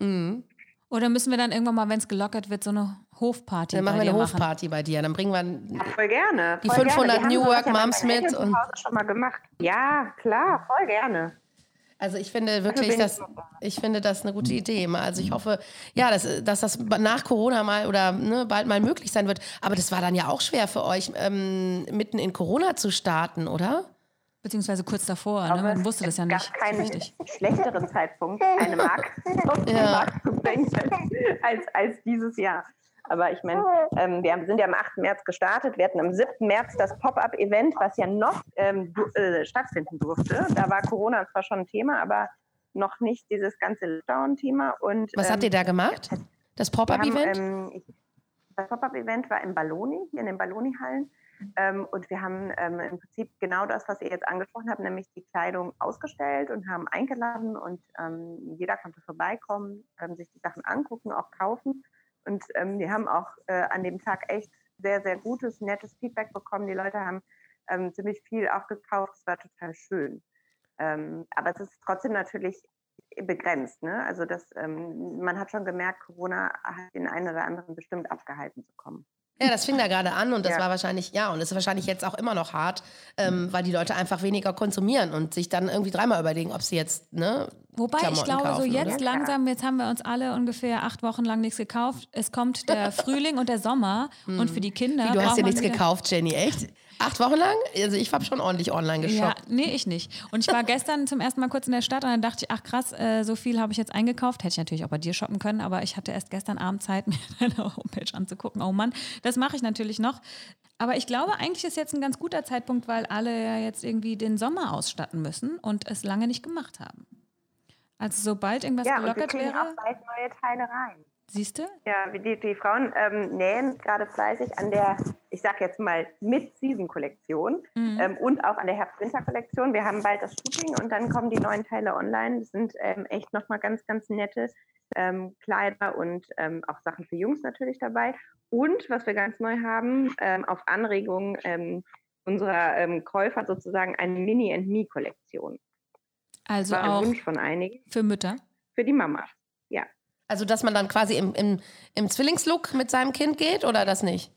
mhm. Oder müssen wir dann irgendwann mal, wenn es gelockert wird, so eine Hofparty Dann machen wir eine Hofparty machen? bei dir. Dann bringen wir ja, voll gerne, die 500 gerne. New Work Moms mit. Und schon mal gemacht. Ja, klar, voll gerne. Also ich finde wirklich, dass ich finde das eine gute Idee. Also ich hoffe, ja, dass, dass das nach Corona mal oder ne, bald mal möglich sein wird. Aber das war dann ja auch schwer für euch, ähm, mitten in Corona zu starten, oder? Beziehungsweise kurz davor, ne? man wusste das ja nicht. Es gab keinen so schlechteren Zeitpunkt, eine Marke auf den ja. Markt zu bringen, als, als dieses Jahr. Aber ich meine, ähm, wir sind ja am 8. März gestartet. Wir hatten am 7. März das Pop-up-Event, was ja noch ähm, du, äh, stattfinden durfte. Da war Corona zwar schon ein Thema, aber noch nicht dieses ganze Lockdown-Thema. was ähm, habt ihr da gemacht? Das Pop-up-Event? Ähm, das Pop-up-Event war in Balloni, hier in den Balloni-Hallen. Ähm, und wir haben ähm, im Prinzip genau das, was ihr jetzt angesprochen habt, nämlich die Kleidung ausgestellt und haben eingeladen und ähm, jeder konnte vorbeikommen, ähm, sich die Sachen angucken, auch kaufen. Und ähm, wir haben auch äh, an dem Tag echt sehr, sehr gutes, nettes Feedback bekommen. Die Leute haben ähm, ziemlich viel auch gekauft. Es war total schön. aber es ist trotzdem natürlich begrenzt. Ne? Also das, man hat schon gemerkt, Corona hat den einen oder anderen bestimmt abgehalten zu kommen. Ja, das fing da gerade an und das ja. war wahrscheinlich, ja, und ist wahrscheinlich jetzt auch immer noch hart, ähm, weil die Leute einfach weniger konsumieren und sich dann irgendwie dreimal überlegen, ob sie jetzt, ne, Wobei Klamotten ich glaube, kaufen, so jetzt oder? langsam, jetzt haben wir uns alle ungefähr acht Wochen lang nichts gekauft. Es kommt der Frühling und der Sommer und hm. für die Kinder. Wie, du hast dir nichts gekauft, Jenny, echt? Acht Wochen lang? Also ich habe schon ordentlich online geshoppt. Ja, nee, ich nicht. Und ich war gestern zum ersten Mal kurz in der Stadt und dann dachte ich, ach krass, äh, so viel habe ich jetzt eingekauft. Hätte ich natürlich auch bei dir shoppen können, aber ich hatte erst gestern Abend Zeit, mir deine Homepage anzugucken. Oh Mann, das mache ich natürlich noch. Aber ich glaube, eigentlich ist jetzt ein ganz guter Zeitpunkt, weil alle ja jetzt irgendwie den Sommer ausstatten müssen und es lange nicht gemacht haben. Also sobald irgendwas ja, gelockert und wir wäre. auch bald neue Teile rein. Siehst du? Ja, die, die Frauen ähm, nähen gerade fleißig an der, ich sag jetzt mal, Mid-Season-Kollektion mhm. ähm, und auch an der Herbst-Winter-Kollektion. Wir haben bald das Shooting und dann kommen die neuen Teile online. Das sind ähm, echt nochmal ganz, ganz nette ähm, Kleider und ähm, auch Sachen für Jungs natürlich dabei. Und was wir ganz neu haben, ähm, auf Anregung unserer Käufer sozusagen eine Mini-and-Me-Kollektion. Also auch Wunsch von einigen. Für Mütter? Für die Mama, ja. Also, dass man dann quasi im, im, im Zwillingslook mit seinem Kind geht oder das nicht?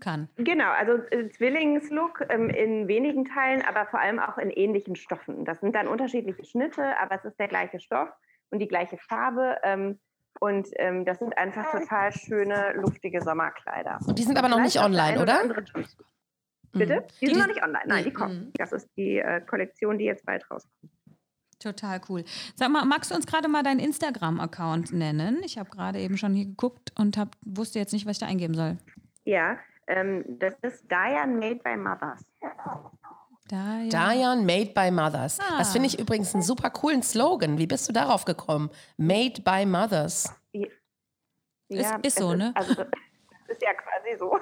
Kann. Genau, also äh, Zwillingslook ähm, in wenigen Teilen, aber vor allem auch in ähnlichen Stoffen. Das sind dann unterschiedliche Schnitte, aber es ist der gleiche Stoff und die gleiche Farbe. Ähm, und ähm, das sind einfach total schöne, luftige Sommerkleider. Und die sind aber noch nicht online, oder? oder Bitte? Mhm. Die sind Die- noch nicht online. Nein, die Mhm. kommen. Das ist die äh, Kollektion, die jetzt bald rauskommt. Total cool. Sag mal, magst du uns gerade mal deinen Instagram-Account nennen? Ich habe gerade eben schon hier geguckt und hab, wusste jetzt nicht, was ich da eingeben soll. Ja, ähm, das ist Diane Made by Mothers. Ja. Diane Made by Mothers. Ah. Das finde ich übrigens einen super coolen Slogan. Wie bist du darauf gekommen? Made by Mothers. Ist- ist es so, ne? Also das ist ja quasi so.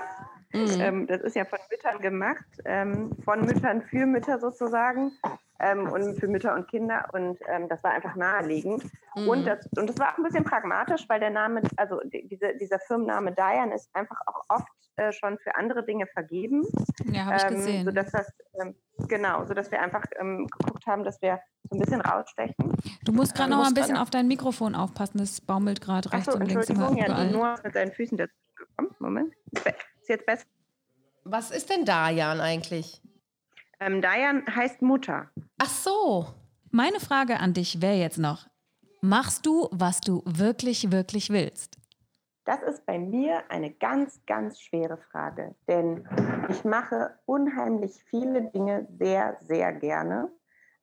Mhm. Ähm, das ist ja von Müttern gemacht, ähm, von Müttern für Mütter sozusagen ähm, und für Mütter und Kinder. Und ähm, das war einfach naheliegend. Mhm. Und, das, und das war auch ein bisschen pragmatisch, weil der Name, also die, diese, dieser Firmenname Diane ist einfach auch oft äh, schon für andere Dinge vergeben. ja habe ich ähm, gesehen. Sodass das, ähm, genau, sodass wir einfach geguckt haben, dass wir so ein bisschen rausstechen. Du musst gerade noch mal ein bisschen auf dein Mikrofon aufpassen. Das baumelt gerade rechts Achso, und links Entschuldigung, ja, ist mit seinen Füßen dazu gekommen. Moment. Ist jetzt besser. Was ist denn Diane eigentlich? Ähm, Diane heißt Mutter. Ach so. Meine Frage an dich wäre jetzt noch: Machst du, was du wirklich, wirklich willst? Das ist bei mir eine ganz, ganz schwere Frage, denn ich mache unheimlich viele Dinge sehr, sehr gerne.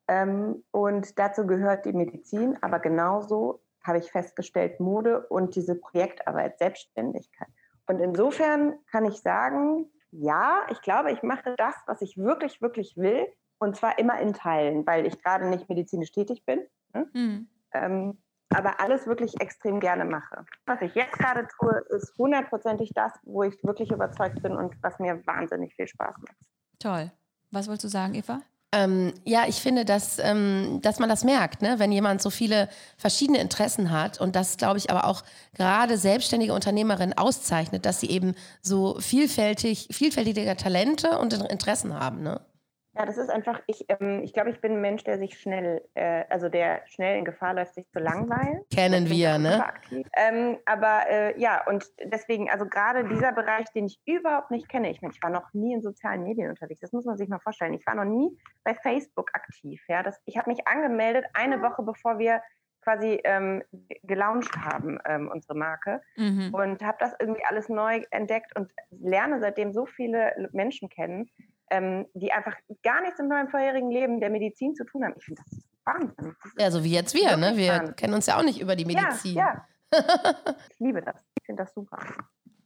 Ähm, und dazu gehört die Medizin, aber genauso habe ich festgestellt, Mode und diese Projektarbeit, Selbstständigkeit. Und insofern kann ich sagen, ja, ich glaube, ich mache das, was ich wirklich, wirklich will. Und zwar immer in Teilen, weil ich gerade nicht medizinisch tätig bin. Ne? Hm. ähm, aber alles wirklich extrem gerne mache. Was ich jetzt gerade tue, ist hundertprozentig das, wo ich wirklich überzeugt bin und was mir wahnsinnig viel Spaß macht. Toll. Was wolltest du sagen, Eva? Ähm, ja, ich finde, dass, ähm, dass man das merkt, ne? wenn jemand so viele verschiedene Interessen hat und das, glaube ich, aber auch gerade selbstständige Unternehmerinnen auszeichnet, dass sie eben so vielfältig, vielfältige Talente und Interessen haben. Ne? Ja, das ist einfach, ich, ähm, ich glaube, ich bin ein Mensch, der sich schnell, äh, also der schnell in Gefahr läuft, sich zu langweilen. Kennen wir, ne? Ähm, aber äh, ja, und deswegen, also gerade dieser Bereich, den ich überhaupt nicht kenne, ich meine, ich war noch nie in sozialen Medien unterwegs, das muss man sich mal vorstellen. Ich war noch nie bei Facebook aktiv. Ja? Das, ich habe mich angemeldet eine Woche, bevor wir quasi ähm, gelauncht haben, ähm, unsere Marke. Mhm. Und habe das irgendwie alles neu entdeckt und lerne seitdem so viele Menschen kennen, ähm, die einfach gar nichts in meinem vorherigen Leben der Medizin zu tun haben. Ich finde das Wahnsinn. Das Ja, so wie jetzt wir, ne? Wir spannend. kennen uns ja auch nicht über die Medizin. Ja, ja. ich liebe das. Ich finde das super.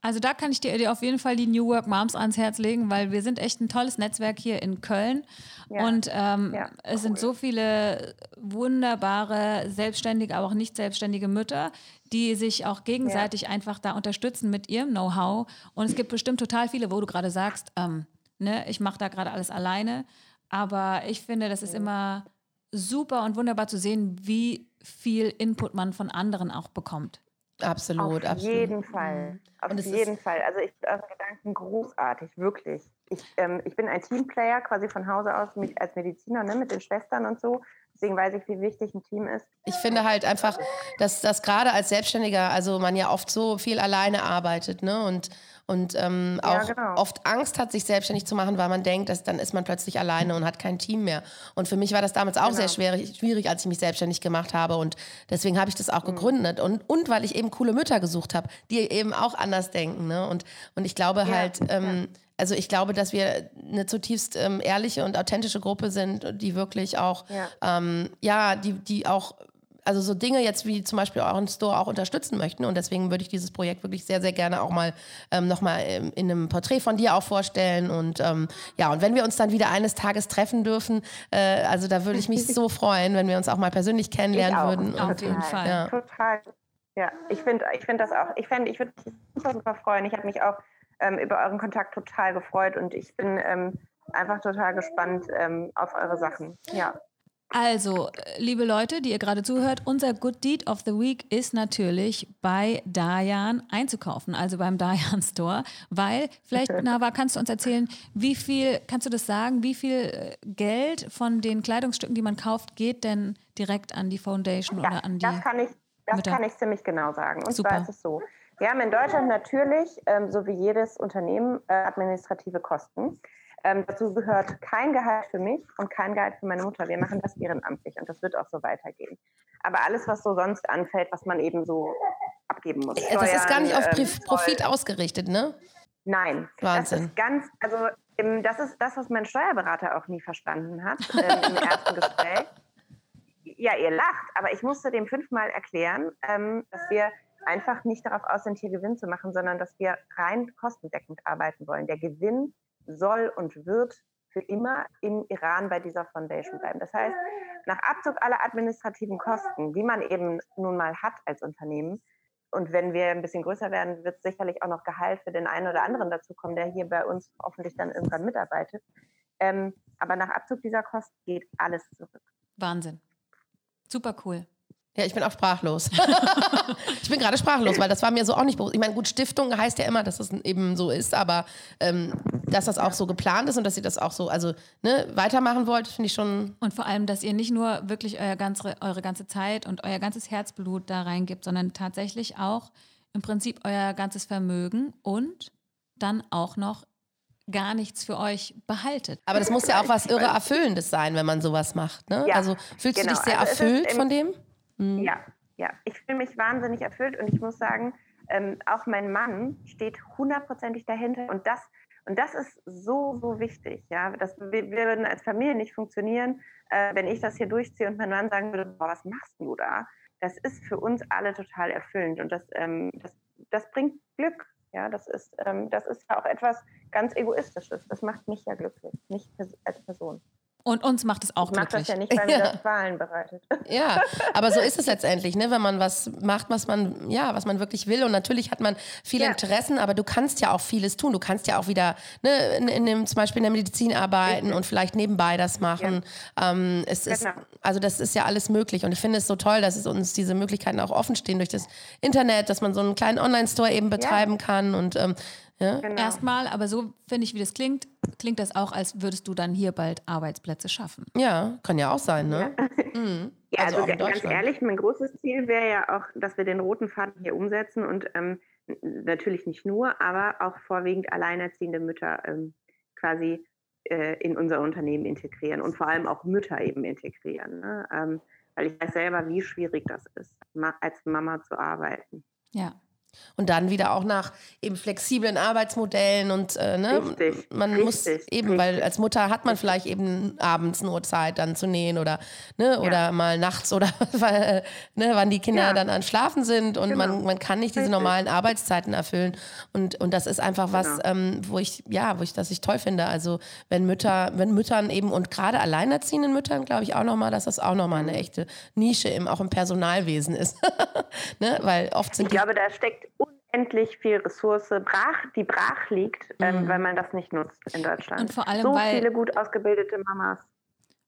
Also da kann ich dir, dir auf jeden Fall die New Work Moms ans Herz legen, weil wir sind echt ein tolles Netzwerk hier in Köln. Ja. Und ähm, Ja, es sind so viele wunderbare, selbstständige, aber auch nicht selbstständige Mütter, die sich auch gegenseitig einfach da unterstützen mit ihrem Know-how. Und es gibt bestimmt total viele, wo du gerade sagst, ähm, ne, ich mache da gerade alles alleine. Aber ich finde, das ist immer super und wunderbar zu sehen, wie viel Input man von anderen auch bekommt. Absolut, Auf absolut. jeden Fall. Auf jeden Fall. Also ich finde eure Gedanken großartig, wirklich. Ich, ähm, ich bin ein Teamplayer quasi von Hause aus mit, als Mediziner ne, mit den Schwestern und so. Deswegen weiß ich, wie wichtig ein Team ist. Ich finde halt einfach, dass das gerade als Selbstständiger, also man ja oft so viel alleine arbeitet, ne? Und, und ähm, Ja, auch genau. oft Angst hat, sich selbstständig zu machen, weil man denkt, dass dann ist man plötzlich alleine und hat kein Team mehr. Und für mich war das damals auch sehr Genau. schwierig, schwierig, als ich mich selbstständig gemacht habe. Und deswegen habe ich das Mhm. auch gegründet. Und, und weil ich eben coole Mütter gesucht habe, die eben auch anders denken. Ne? Und, und ich glaube halt, ähm, also ich glaube, dass wir eine zutiefst ähm, ehrliche und authentische Gruppe sind, die wirklich auch, Ja. ähm, ja, die, die auch, also so Dinge jetzt wie zum Beispiel euren Store auch unterstützen möchten. Und deswegen würde ich dieses Projekt wirklich sehr, sehr gerne auch mal ähm, nochmal in, in einem Porträt von dir auch vorstellen. Und ähm, ja, und wenn wir uns dann wieder eines Tages treffen dürfen, äh, also da würde ich mich so freuen, wenn wir uns auch mal persönlich kennenlernen Ich auch. würden. Auf Und, jeden Fall. Ja. Total. Ja, ich finde ich find das auch. Ich, ich würde mich super, super freuen. Ich habe mich auch ähm, über euren Kontakt total gefreut und ich bin ähm, einfach total gespannt ähm, auf eure Sachen. Ja. Also, äh, liebe Leute, die ihr gerade zuhört, unser Good Deed of the Week ist natürlich bei Dayan einzukaufen, also beim Dayan Store, weil vielleicht, Nava, kannst du uns erzählen, wie viel, kannst du das sagen, wie viel äh, Geld von den Kleidungsstücken, die man kauft, geht denn direkt an die Foundation Ja, oder an die? das kann ich, das Mütter? kann ich ziemlich genau sagen. Und Super. zwar ist es so. Wir haben in Deutschland natürlich, ähm, so wie jedes Unternehmen, äh, administrative Kosten. Ähm, dazu gehört kein Gehalt für mich und kein Gehalt für meine Mutter. Wir machen das ehrenamtlich und das wird auch so weitergehen. Aber alles, was so sonst anfällt, was man eben so abgeben muss. Das ist gar nicht auf Steuern, ähm, Profit ausgerichtet, ne? Nein, Wahnsinn. das ist ganz, also Ähm, das ist das, was mein Steuerberater auch nie verstanden hat äh, im ersten Gespräch. Ja, ihr lacht, aber ich musste dem fünfmal erklären, ähm, dass wir einfach nicht darauf aus sind, hier Gewinn zu machen, sondern dass wir rein kostendeckend arbeiten wollen. Der Gewinn soll und wird für immer im Iran bei dieser Foundation bleiben. Das heißt, nach Abzug aller administrativen Kosten, die man eben nun mal hat als Unternehmen, und wenn wir ein bisschen größer werden, wird sicherlich auch noch Gehalt für den einen oder anderen dazukommen, der hier bei uns hoffentlich dann irgendwann mitarbeitet. Ähm, aber nach Abzug dieser Kosten geht alles zurück. Wahnsinn. Super cool. Ja, ich bin auch sprachlos. ich bin gerade sprachlos, weil das war mir so auch nicht bewusst. Ich meine, gut, Stiftung heißt ja immer, dass das eben so ist, aber ähm, dass das auch so geplant ist und dass ihr das auch so, also ne, weitermachen wollt, finde ich schon. Und vor allem, dass ihr nicht nur wirklich euer ganze, eure ganze Zeit und euer ganzes Herzblut da reingibt, sondern tatsächlich auch im Prinzip euer ganzes Vermögen und dann auch noch gar nichts für euch behaltet. Aber das muss ja auch was irre Erfüllendes sein, wenn man sowas macht. Ne? Ja, also fühlst genau. du dich sehr also erfüllt von dem? Mhm. Ja, ja. Ich fühle mich wahnsinnig erfüllt und ich muss sagen, ähm, auch mein Mann steht hundertprozentig dahinter und das und das ist so, so wichtig. Ja? Das, wir, wir würden als Familie nicht funktionieren, äh, wenn ich das hier durchziehe und mein Mann sagen würde, boah, was machst du da? Das ist für uns alle total erfüllend und das, ähm, das, das bringt Glück. Ja, das ist, ähm, das ist ja auch etwas ganz Egoistisches. Das macht mich ja glücklich, nicht als Person. Und uns macht es auch ich glücklich. das ja nicht, weil mir das Wahlen bereitet. Ja, aber so ist es letztendlich, ne? wenn man was macht, was man, ja, was man wirklich will. Und natürlich hat man viele ja. Interessen, aber du kannst ja auch vieles tun. Du kannst ja auch wieder ne, in, in dem, zum Beispiel in der Medizin arbeiten Richtig. und vielleicht nebenbei das machen. Ja. Ähm, es genau. ist, also das ist ja alles möglich. Und ich finde es so toll, dass es uns diese Möglichkeiten auch offen stehen durch das Internet, dass man so einen kleinen Online-Store eben betreiben ja. kann. Und ähm, ja? Genau. Erstmal, aber so finde ich, wie das klingt, klingt das auch, als würdest du dann hier bald Arbeitsplätze schaffen. Ja, kann ja auch sein, ne? Ja, mhm. ja also, also ganz ehrlich, mein großes Ziel wäre ja auch, dass wir den roten Faden hier umsetzen und ähm, natürlich nicht nur, aber auch vorwiegend alleinerziehende Mütter ähm, quasi äh, in unser Unternehmen integrieren und vor allem auch Mütter eben integrieren. Ne? Ähm, weil ich weiß selber, wie schwierig das ist, als Mama zu arbeiten. Ja, und dann wieder auch nach eben flexiblen Arbeitsmodellen und äh, ne, richtig, man richtig, muss eben, richtig. weil als Mutter hat man vielleicht eben abends nur Zeit dann zu nähen oder ne, ja. oder mal nachts oder weil, ne, wann die Kinder ja. dann an Schlafen sind und genau. man, man kann nicht diese normalen Arbeitszeiten erfüllen und, und das ist einfach was, genau. ähm, wo ich ja, wo ich das ich toll finde. Also wenn Mütter, wenn Müttern eben und gerade alleinerziehenden Müttern glaube ich auch nochmal, dass das auch nochmal eine mhm. echte Nische im, auch im Personalwesen ist, ne, weil oft sind ich glaube, da steckt steckt unendlich viel Ressource brach, die brach liegt, ähm, mhm. weil man das nicht nutzt in Deutschland. Und vor allem, so weil, viele gut ausgebildete Mamas.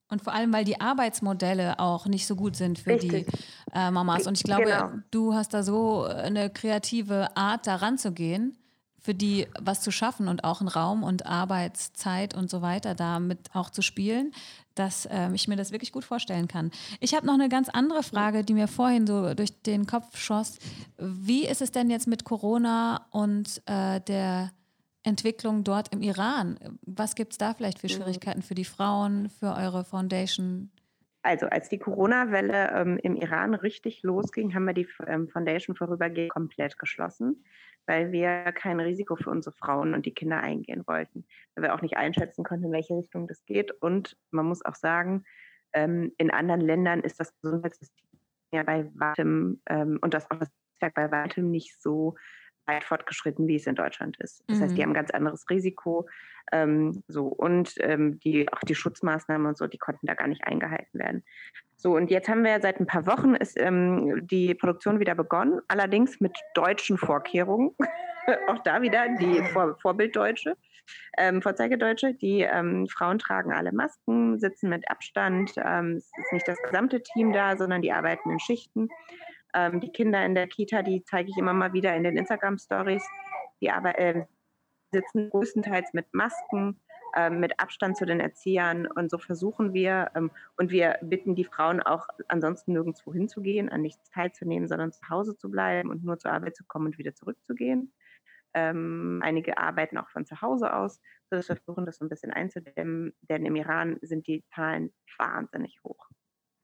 Und vor allem, weil die Arbeitsmodelle auch nicht so gut sind für Richtig. die äh, Mamas. Und ich glaube, genau. du hast da so eine kreative Art, da ranzugehen, für die was zu schaffen und auch einen Raum und Arbeitszeit und so weiter damit auch zu spielen, dass ähm, ich mir das wirklich gut vorstellen kann. Ich habe noch eine ganz andere Frage, die mir vorhin so durch den Kopf schoss. Wie ist es denn jetzt mit Corona und äh, der Entwicklung dort im Iran? Was gibt es da vielleicht für mhm. Schwierigkeiten für die Frauen, für eure Foundation? Also als die Corona-Welle ähm, im Iran richtig losging, haben wir die ähm, Foundation vorübergehend komplett geschlossen weil wir kein Risiko für unsere Frauen und die Kinder eingehen wollten, weil wir auch nicht einschätzen konnten, in welche Richtung das geht. Und man muss auch sagen, ähm, in anderen Ländern ist das Gesundheitssystem ja bei weitem ähm, und das auch das Netzwerk bei weitem nicht so weit fortgeschritten, wie es in Deutschland ist. Das mhm. heißt, die mhm. haben ein ganz anderes Risiko. Ähm, so und ähm, die, auch die Schutzmaßnahmen und so, die konnten da gar nicht eingehalten werden. So, und jetzt haben wir seit ein paar Wochen ist ähm, die Produktion wieder begonnen, allerdings mit deutschen Vorkehrungen. auch da wieder die Vor Vorbilddeutsche, ähm, Vorzeigedeutsche. Die ähm, Frauen tragen alle Masken, sitzen mit Abstand. Ähm, es ist nicht das gesamte Team da, sondern die arbeiten in Schichten. Ähm, die Kinder in der Kita, die zeige ich immer mal wieder in den Instagram-Stories. Die äh, sitzen größtenteils mit Masken, äh, mit Abstand zu den Erziehern. Und so versuchen wir, ähm, und wir bitten die Frauen auch ansonsten nirgendwo hinzugehen, an nichts teilzunehmen, sondern zu Hause zu bleiben und nur zur Arbeit zu kommen und wieder zurückzugehen. Ähm, einige arbeiten auch von zu Hause aus, sodass wir versuchen, das so ein bisschen einzudämmen, denn im Iran sind die Zahlen wahnsinnig hoch.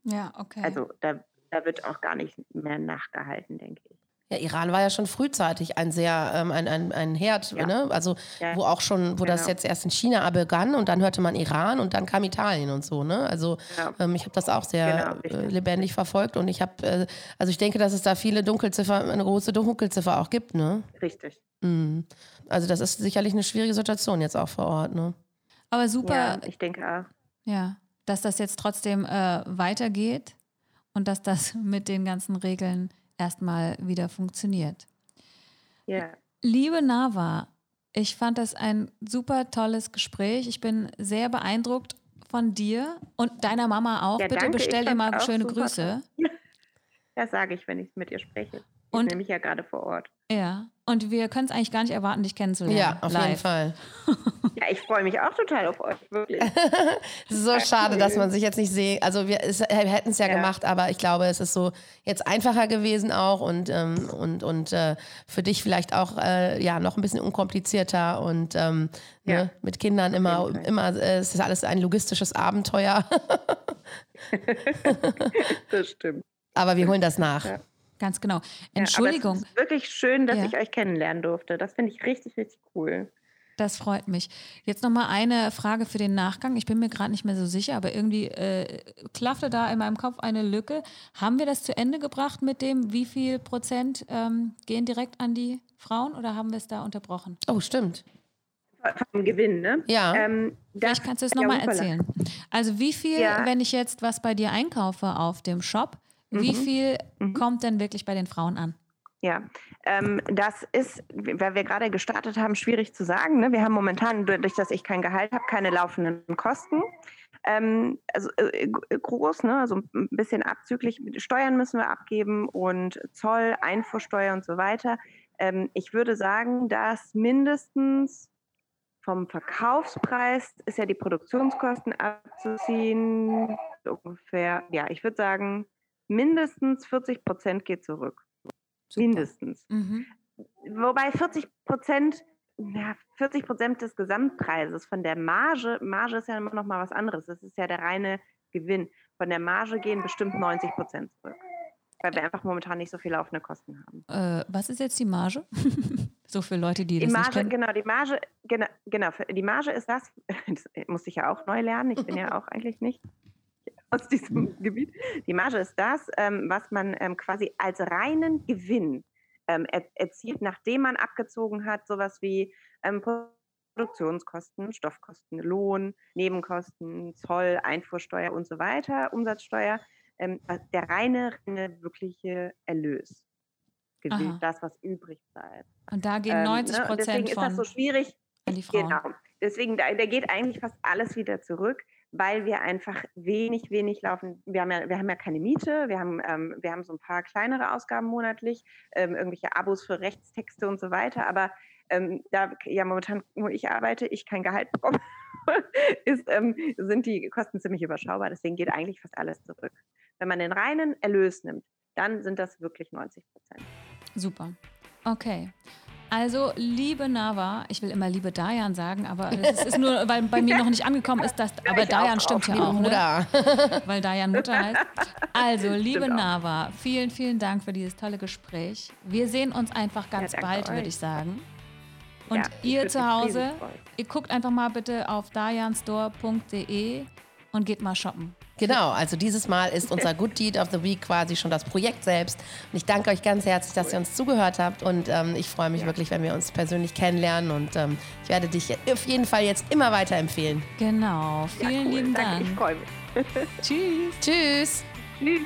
Ja, okay. Also da da wird auch gar nicht mehr nachgehalten, denke ich. Ja, Iran war ja schon frühzeitig ein sehr, ähm, ein, ein, ein Herd, Ja. ne? Also Ja. wo auch schon, wo das Genau. jetzt erst in China begann und dann hörte man Iran und dann kam Italien und so, ne? Also Ja. ähm, ich habe das auch sehr Genau, äh, lebendig verfolgt und ich habe, äh, also ich denke, dass es da viele Dunkelziffer, eine große Dunkelziffer auch gibt, ne? Richtig. Mhm. Also das ist sicherlich eine schwierige Situation jetzt auch vor Ort, ne? Aber super, Ja, ich denke auch. Ja, dass das jetzt trotzdem äh, weitergeht und dass das mit den ganzen Regeln erstmal wieder funktioniert. Ja. Liebe Nava, ich fand das ein super tolles Gespräch. Ich bin sehr beeindruckt von dir und deiner Mama auch. Ja, Bitte danke. bestell dir mal schöne Grüße. Das sage ich, wenn ich mit ihr spreche. Ich Und- bin nämlich ja gerade vor Ort. Ja, und wir können es eigentlich gar nicht erwarten, dich kennenzulernen. Ja, auf live. jeden Fall. Ja, ich freue mich auch total auf euch, wirklich. Es ist so schade, dass man sich jetzt nicht sehen. Also wir hätten es ja, Ja. gemacht, aber ich glaube, es ist so jetzt einfacher gewesen auch und ähm, und und äh, für dich vielleicht auch äh, ja noch ein bisschen unkomplizierter und ähm, Ja. ne, mit Kindern immer immer äh, es ist alles ein logistisches Abenteuer, Das stimmt. aber wir holen das nach. Ja. Ganz genau. Ja, Entschuldigung, aber es ist wirklich schön, dass Ja. ich euch kennenlernen durfte. Das finde ich richtig, richtig cool. das freut mich. Jetzt noch mal eine Frage für den Nachgang. Ich bin mir gerade nicht mehr so sicher, aber irgendwie äh, klaffte da in meinem Kopf eine Lücke. Haben wir das zu Ende gebracht mit dem, wie viel Prozent ähm, gehen direkt an die Frauen oder haben wir es da unterbrochen? Oh, stimmt. Vom Gewinn, ne? Ja. Ähm, Vielleicht kannst du es ja, nochmal erzählen. Also wie viel, Ja. wenn ich jetzt was bei dir einkaufe auf dem Shop, wie viel kommt denn wirklich bei den Frauen an? Ja, ähm, das ist, weil wir gerade gestartet haben, schwierig zu sagen. Ne? Wir haben momentan, durch dass ich kein Gehalt habe, keine laufenden Kosten. Ähm, also äh, g- groß, ne? also ein bisschen abzüglich. Steuern müssen wir abgeben und Zoll, Einfuhrsteuer und so weiter. Ähm, ich würde sagen, dass mindestens vom Verkaufspreis ist ja die Produktionskosten abzuziehen. Ungefähr, ja, ich würde sagen, mindestens 40 Prozent geht zurück. Super. Mindestens. Mhm. Wobei 40 Prozent, ja, 40 Prozent des Gesamtpreises von der Marge, Marge ist ja immer noch mal was anderes. Das ist ja der reine Gewinn. Von der Marge gehen bestimmt 90 Prozent zurück. Weil wir einfach momentan nicht so viel laufende Kosten haben. Äh, was ist jetzt die Marge? so für Leute, die, Die das nicht Marge, kennen. genau, die Marge, genau, genau, die Marge ist das, das musste ich ja auch neu lernen, ich bin ja auch eigentlich nicht aus diesem Gebiet. Die Marge ist das, ähm, was man ähm, quasi als reinen Gewinn ähm, er, erzielt, nachdem man abgezogen hat, sowas wie ähm, Produktionskosten, Stoffkosten, Lohn, Nebenkosten, Zoll, Einfuhrsteuer und so weiter, Umsatzsteuer, ähm, der reine, reine wirkliche Erlös. Gewinn, Aha. das, was übrig bleibt. Und da gehen Ähm, 90 ne, und Deswegen Prozent ist das so schwierig. an die Frauen. Genau. Deswegen, da, da geht eigentlich fast alles wieder zurück, weil wir einfach wenig, wenig laufen. Wir haben ja, wir haben ja keine Miete, wir haben, ähm, wir haben so ein paar kleinere Ausgaben monatlich, ähm, irgendwelche Abos für Rechtstexte und so weiter, aber ähm, da ja momentan, wo ich arbeite, ich kein Gehalt bekomme, ist, ähm, sind die Kosten ziemlich überschaubar. Deswegen geht eigentlich fast alles zurück. Wenn man den reinen Erlös nimmt, dann sind das wirklich 90 Prozent. Super. Okay. Also, liebe Nava, ich will immer liebe Dayan sagen, aber es ist nur, weil bei mir noch nicht angekommen ist, dass, aber Dayan auch stimmt ja Liebe auch, ne? Mutter. weil Dayan Mutter heißt. Also, liebe Stimmt auch. Nava, vielen, vielen Dank für dieses tolle Gespräch. Wir sehen uns einfach ganz danke bald, würde ich sagen. Und Ja, ihr zu Hause, ihr guckt einfach mal bitte auf dayanstore.de und geht mal shoppen. Genau, also dieses Mal ist unser Good Deed of the Week quasi schon das Projekt selbst. Und ich danke euch ganz herzlich, dass ihr uns zugehört habt. Und ähm, ich freue mich wirklich, wenn wir uns persönlich kennenlernen. Und ähm, ich werde dich auf jeden Fall jetzt immer weiter empfehlen. Genau. Vielen Ja, cool. lieben Danke, Dank. Ich freue mich. Tschüss. Tschüss. Tschüss.